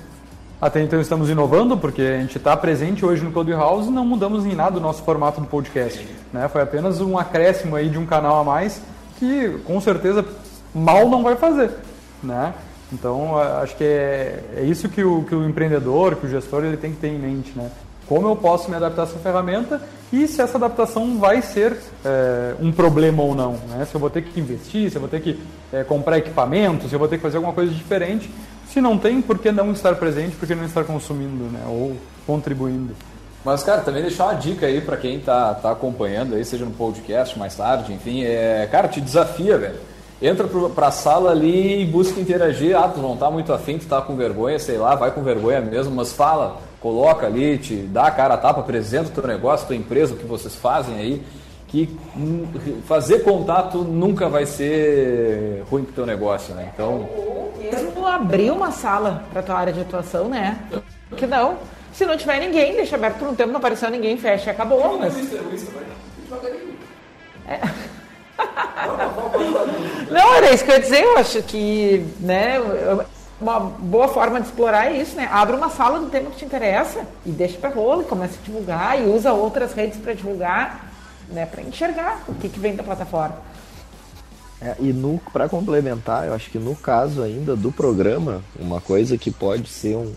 até então estamos inovando, porque a gente está presente hoje no Clubhouse e não mudamos em nada o nosso formato do podcast. Né? Foi apenas um acréscimo aí de um canal a mais que com certeza mal não vai fazer. Né? Então acho que é, é isso que o, que o empreendedor, que o gestor ele tem que ter em mente. Né? Como eu posso me adaptar a essa ferramenta e se essa adaptação vai ser é, um problema ou não. Né? Se eu vou ter que investir, se eu vou ter que é, comprar equipamento, se eu vou ter que fazer alguma coisa diferente. Se não tem, por que não estar presente, por que não estar consumindo né? ou contribuindo? Mas, cara, também deixar uma dica aí para quem tá, tá acompanhando aí, seja no podcast mais tarde, enfim, é, cara, te desafia, velho. Entra para a sala ali e busca interagir. Ah, tu não tá muito afim, tu tá com vergonha, sei lá, vai com vergonha mesmo, mas fala coloca ali, te dá a cara a tapa, apresenta o teu negócio, a tua empresa, o que vocês fazem aí, que fazer contato nunca vai ser ruim para o teu negócio, né? Então... Mesmo abrir uma sala para tua área de atuação, né? Que não. Se não tiver ninguém, deixa aberto por um tempo, não apareceu ninguém, fecha, acabou. Mas... É. Não, era isso que eu ia dizer, eu acho que, né, uma boa forma de explorar é isso, né? Abre uma sala do tema que te interessa e deixa para rolo, começa a divulgar e usa outras redes para divulgar, né? Para enxergar o que, que vem da plataforma. É, e para complementar, eu acho que no caso ainda do programa, uma coisa que pode ser um,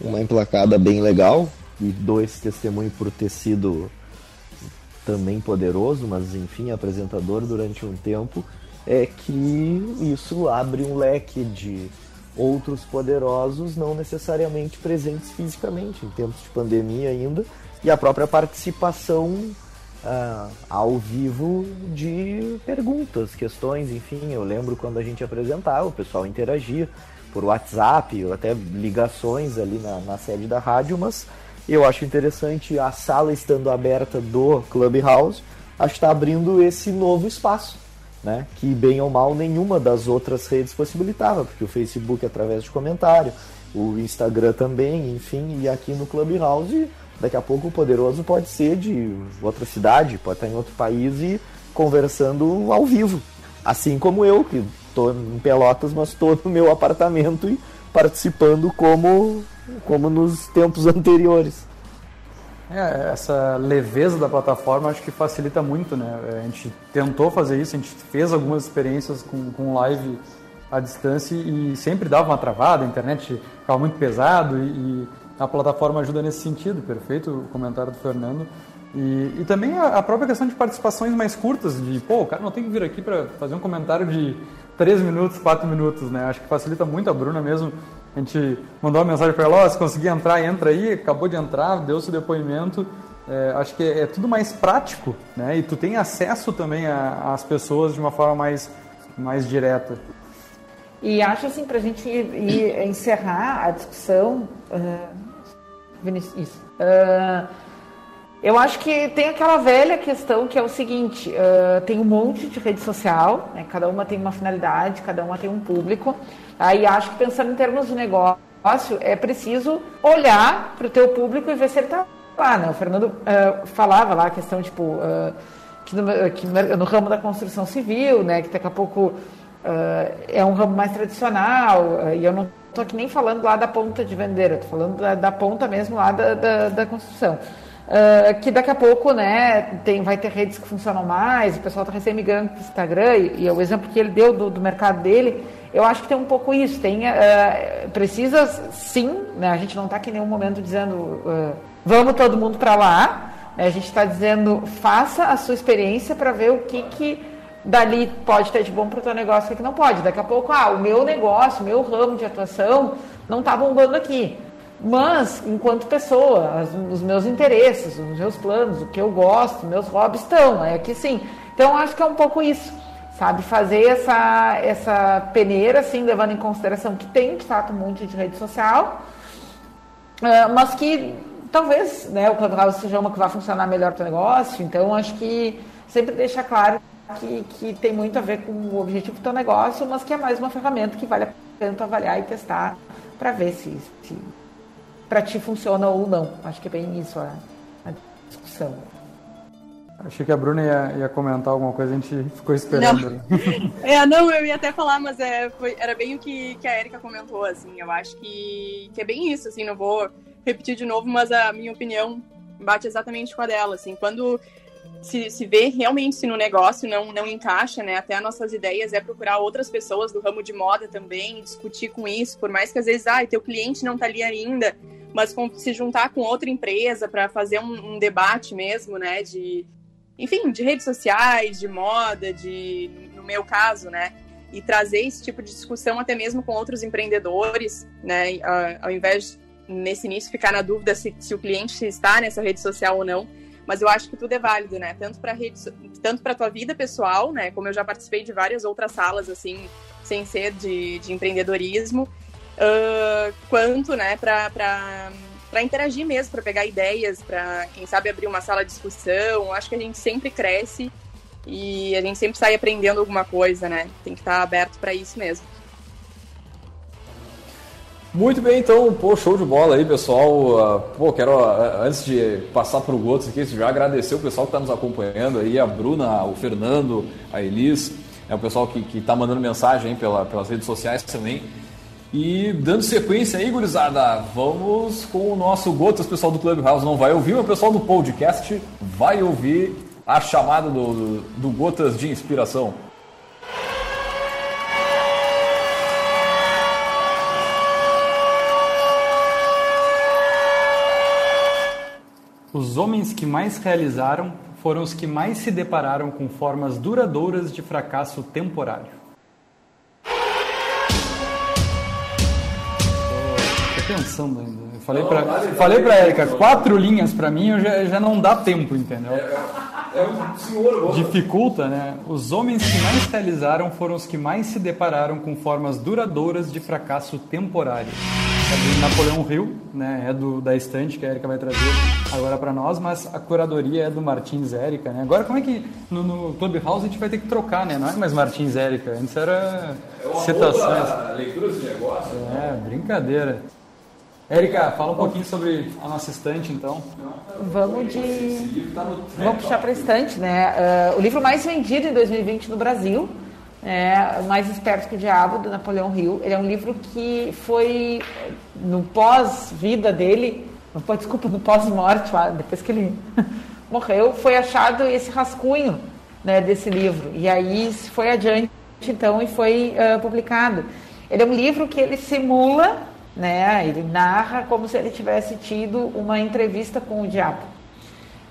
uma emplacada bem legal, e esse testemunho por ter sido também poderoso, mas enfim, apresentador durante um tempo, é que isso abre um leque de outros poderosos não necessariamente presentes fisicamente, em tempos de pandemia ainda, e a própria participação uh, ao vivo de perguntas, questões, enfim. Eu lembro quando a gente apresentava, o pessoal interagia por WhatsApp, ou até ligações ali na, na sede da rádio, mas eu acho interessante a sala estando aberta do Clubhouse, acho que está abrindo esse novo espaço né? que bem ou mal nenhuma das outras redes possibilitava, porque o Facebook através de comentário, o Instagram também, enfim, e aqui no Clubhouse, daqui a pouco o poderoso pode ser de outra cidade, pode estar em outro país e conversando ao vivo. Assim como eu, que estou em Pelotas, mas estou no meu apartamento e participando como, como nos tempos *laughs* anteriores. É, essa leveza da plataforma acho que facilita muito, né? A gente tentou fazer isso, a gente fez algumas experiências com, com live à distância e sempre dava uma travada, a internet ficava muito pesado e, e a plataforma ajuda nesse sentido, perfeito o comentário do Fernando. E, e também a, a, própria questão de participações mais curtas, de pô, o cara não tem que vir aqui para fazer um comentário de 3 minutos, 4 minutos, né? Acho que facilita muito a Bruna mesmo a gente mandou uma mensagem para ela, oh, se conseguir entrar, entra aí, acabou de entrar, deu seu depoimento. É, acho que é, é, tudo mais prático, né? E tu tem acesso também às pessoas de uma forma mais, mais direta. E acho assim, para a gente ir, ir, encerrar a discussão, uh, Vinícius, uh, eu acho que tem aquela velha questão que é o seguinte: uh, tem um monte de rede social, né? cada uma tem uma finalidade, cada uma tem um público. Aí acho que pensando em termos de negócio, é preciso olhar para o teu público e ver se ele está lá. Né? O Fernando uh, falava lá a questão tipo uh, que, no, que, no, ramo da construção civil, né? que daqui a pouco é um ramo mais tradicional e eu não estou aqui nem falando lá da ponta de vender, eu estou falando da, da, ponta mesmo lá da, da, da construção. Uh, que daqui a pouco né, tem, vai ter redes que funcionam mais, o pessoal está recém migrando para o Instagram, e, e, o exemplo que ele deu do, do, mercado dele, eu acho que tem um pouco isso. Tem, uh, precisa sim, né, a gente não está aqui em nenhum momento dizendo uh, vamos todo mundo para lá, né, a gente está dizendo faça a sua experiência para ver o que, que dali pode ter de bom para o teu negócio e o que não pode. Daqui a pouco, ah, o meu negócio, meu ramo de atuação não está bombando aqui. Mas, enquanto pessoa, os meus interesses, os meus planos, o que eu gosto, meus hobbies estão, é que sim. Então, acho que é um pouco isso, sabe? Fazer essa, essa peneira, assim, levando em consideração que tem, de fato, monte de rede social, uh, mas que talvez né, o Clubhouse seja uma que vai funcionar melhor para o negócio. Então, acho que sempre deixa claro que, que tem muito a ver com o objetivo do teu negócio, mas que é mais uma ferramenta que vale a pena avaliar e testar para ver se, se para ti funciona ou não. Acho que é bem isso a, a discussão. Achei que a Bruna ia, ia, comentar alguma coisa, a gente ficou esperando. Não. *laughs* é, não, eu ia até falar, mas é, foi, era bem o que, que a Erika comentou, assim. Eu acho que, que é bem isso, assim, não vou repetir de novo, mas a minha opinião bate exatamente com a dela, assim. Quando se, se vê realmente se no negócio não, não encaixa, né? Até as nossas ideias é procurar outras pessoas do ramo de moda também, discutir com isso, por mais que às vezes, ah, teu cliente não tá ali ainda, mas se juntar com outra empresa para fazer um, um, debate mesmo, né? De, enfim, de redes sociais, de moda, de, no meu caso, né? E trazer esse tipo de discussão até mesmo com outros empreendedores, né? Ao invés nesse início ficar na dúvida se, se o cliente está nessa rede social ou não mas eu acho que tudo é válido, né? Tanto para rede, tanto para tua vida pessoal, né? Como eu já participei de várias outras salas assim, sem ser de, de empreendedorismo, uh, quanto, né? Para para interagir mesmo, para pegar ideias, para quem sabe abrir uma sala de discussão. Acho que a gente sempre cresce e a gente sempre sai aprendendo alguma coisa, né? Tem que estar aberto para isso mesmo. Muito bem, então, pô, show de bola aí, pessoal. Uh, pô, quero, uh, antes de passar para o Gotos aqui, já agradecer o pessoal que está nos acompanhando aí, a Bruna, o Fernando, a Elis, é o pessoal que está mandando mensagem aí pela, pelas redes sociais também. E dando sequência aí, gurizada, vamos com o nosso Gotas, pessoal do Clubhouse não vai ouvir, mas o pessoal do podcast vai ouvir a chamada do, do, do Gotas de Inspiração. Os homens que mais realizaram foram os que mais se depararam com formas duradouras de fracasso temporário. Pensando ainda. Eu falei para falei para Érica, quatro linhas para mim eu já, já não dá tempo, entendeu? É um senhor Dificulta, né? Os homens que mais realizaram foram os que mais se depararam com formas duradouras de fracasso temporário. É do Napoleão Hill, né? É do da estante que a Erika vai trazer agora para nós, mas a curadoria é do Martins Érica, né? Agora como é que no, no Clubhouse a gente vai ter que trocar, né? Não é mais Martins Érica, antes era É citações. leitura de negócio. É, brincadeira. Érica, fala um pouquinho sobre a nossa estante, então. Vamos de. Vamos puxar para a estante, né? Ah, o livro mais vendido em 2020 no Brasil, é Mais Esperto que o Diabo, do Napoleão Hill. Ele é um livro que foi, no pós-vida dele, no desculpa, no pós-morte, lá, depois que ele *laughs* morreu, foi achado esse rascunho né, desse livro. E aí foi adiante, então, e foi ah, publicado. Ele é um livro que ele simula, né, ele narra como se ele tivesse tido uma entrevista com o diabo.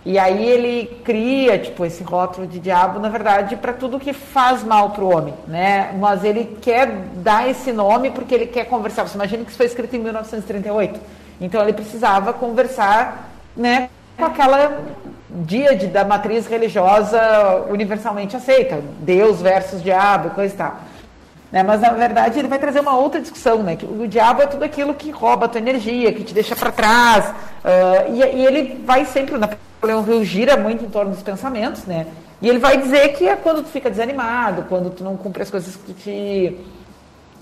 E aí ele cria, tipo, esse rótulo de diabo, na verdade, para tudo que faz mal para o homem, né? Mas ele quer dar esse nome porque ele quer conversar. Você imagina que isso foi escrito em 1938. Então ele precisava conversar, né, com aquela díade da matriz religiosa universalmente aceita, Deus versus diabo, coisa e tal. Né? Mas na verdade ele vai trazer uma outra discussão, né? Que o diabo é tudo aquilo que rouba a tua energia, que te deixa para trás. ah, e, e ele vai sempre, Napoleão Hill gira muito em torno dos pensamentos, né? E ele vai dizer que é quando tu fica desanimado, quando tu não cumpre as coisas que tu te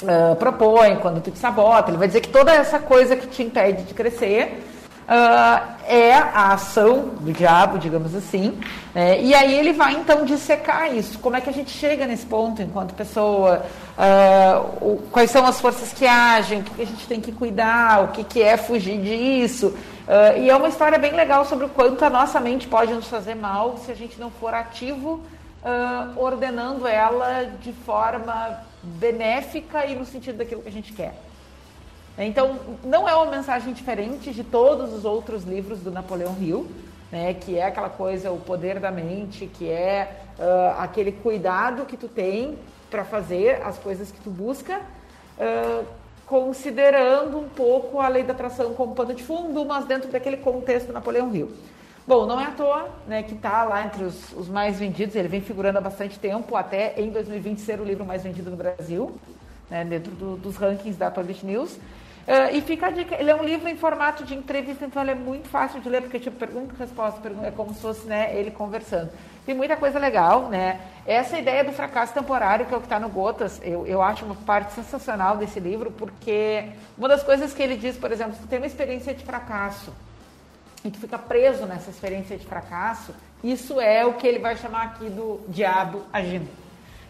ah, propõe, quando tu te sabota. Ele vai dizer que toda essa coisa que te impede de crescer ah, é a ação do diabo, digamos assim. né? e aí ele vai então dissecar isso. Como é que a gente chega nesse ponto enquanto pessoa? O- quais são as forças que agem? O que, que a gente tem que cuidar? O que, que é fugir disso? Ah, e é uma história bem legal sobre o quanto a nossa mente pode nos fazer mal se a gente não for ativo ah, ordenando ela de forma benéfica e no sentido daquilo que a gente quer. Então, não é uma mensagem diferente de todos os outros livros do Napoleão Hill, né, que é aquela coisa, o poder da mente, que é ah, aquele cuidado que tu tem para fazer as coisas que tu busca, ah, considerando um pouco a lei da atração como pano de fundo, mas dentro daquele contexto Napoleão Hill. Bom, não é à toa né, que está lá entre os, os mais vendidos, ele vem figurando há bastante tempo, até em 2020 ser o livro mais vendido no Brasil, né, dentro do- dos rankings da Publish News. Eh, e fica a dica, ele é um livro em formato de entrevista, então ele é muito fácil de ler, porque tipo, pergunta e resposta, pergunta, é como se fosse né, ele conversando. Tem muita coisa legal, né? Essa ideia do fracasso temporário, que é o que está no Gotas, eu, eu acho uma parte sensacional desse livro, porque uma das coisas que ele diz, por exemplo, se tu tem uma experiência de fracasso, e tu fica preso nessa experiência de fracasso, isso é o que ele vai chamar aqui do diabo agindo.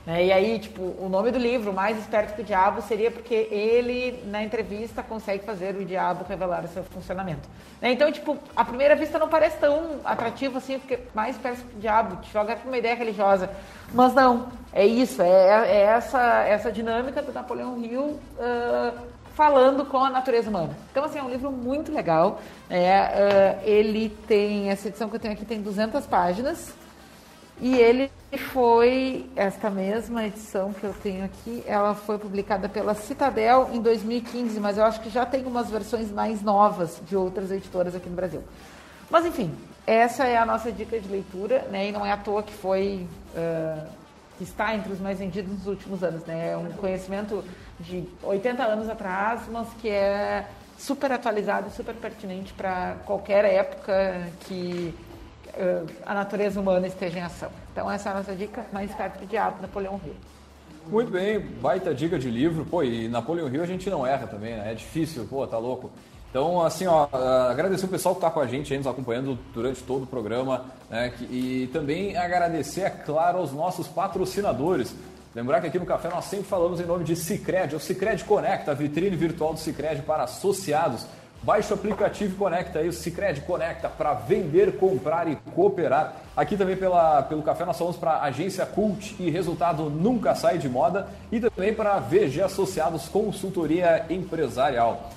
Né? E aí, tipo, o nome do livro, Mais Esperto que o Diabo, seria porque ele, na entrevista, consegue fazer o diabo revelar o seu funcionamento. Né? Então, tipo, à primeira vista não parece tão atrativo assim, porque mais esperto que o diabo, te joga para uma ideia religiosa. Mas não, é isso, é, é essa, essa dinâmica do Napoleão Hill ah, falando com a natureza humana. Então, assim, é um livro muito legal. né? Ah, ele tem, essa edição que eu tenho aqui tem 200 páginas. E ele foi, esta mesma edição que eu tenho aqui, ela foi publicada pela Citadel em 2015, mas eu acho que já tem umas versões mais novas de outras editoras aqui no Brasil. Mas enfim, essa é a nossa dica de leitura, né? E não é à toa que foi ah, que está entre os mais vendidos nos últimos anos, né? É um conhecimento de 80 anos atrás, mas que é super atualizado e super pertinente para qualquer época que eh, a natureza humana esteja em ação. Então essa é a nossa dica, mais perto do diabo, Napoleão Hill. Muito bem, baita dica de livro. Pô, e Napoleão Hill a gente não erra também, né? É difícil, pô, tá louco. Então, assim, ó, agradecer o pessoal que está com a gente aí, nos acompanhando durante todo o programa, né? E também agradecer, é claro, aos nossos patrocinadores. Lembrar que aqui no Café nós sempre falamos em nome de Cicred, é o Cicred Conecta, a vitrine virtual do Cicred para associados. Baixe o aplicativo e conecta aí o Cicred Conecta para vender, comprar e cooperar. Aqui também pela, pelo café nós falamos para Agência Cult e resultado nunca sai de moda e também para VG Associados Consultoria Empresarial.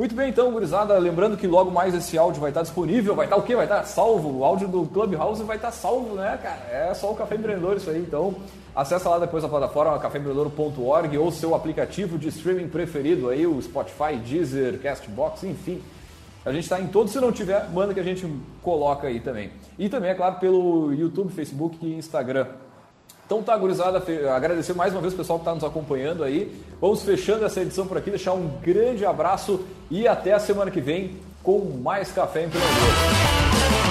Muito bem, então, gurizada, lembrando que logo mais esse áudio vai estar disponível, vai estar o quê? Vai estar salvo, o áudio do Clubhouse vai estar salvo, né, cara? É só o Café Empreendedor isso aí, então acessa lá depois a plataforma caféempreendedor.org ou seu aplicativo de streaming preferido aí, o Spotify, Deezer, Castbox, enfim. A gente está em todos, se não tiver, manda que a gente coloca aí também. E também, é claro, pelo YouTube, Facebook e Instagram. Então tá, gurizada, agradecer mais uma vez o pessoal que está nos acompanhando aí. Vamos fechando essa edição por aqui, deixar um grande abraço e até a semana que vem com mais Café Empreendedor.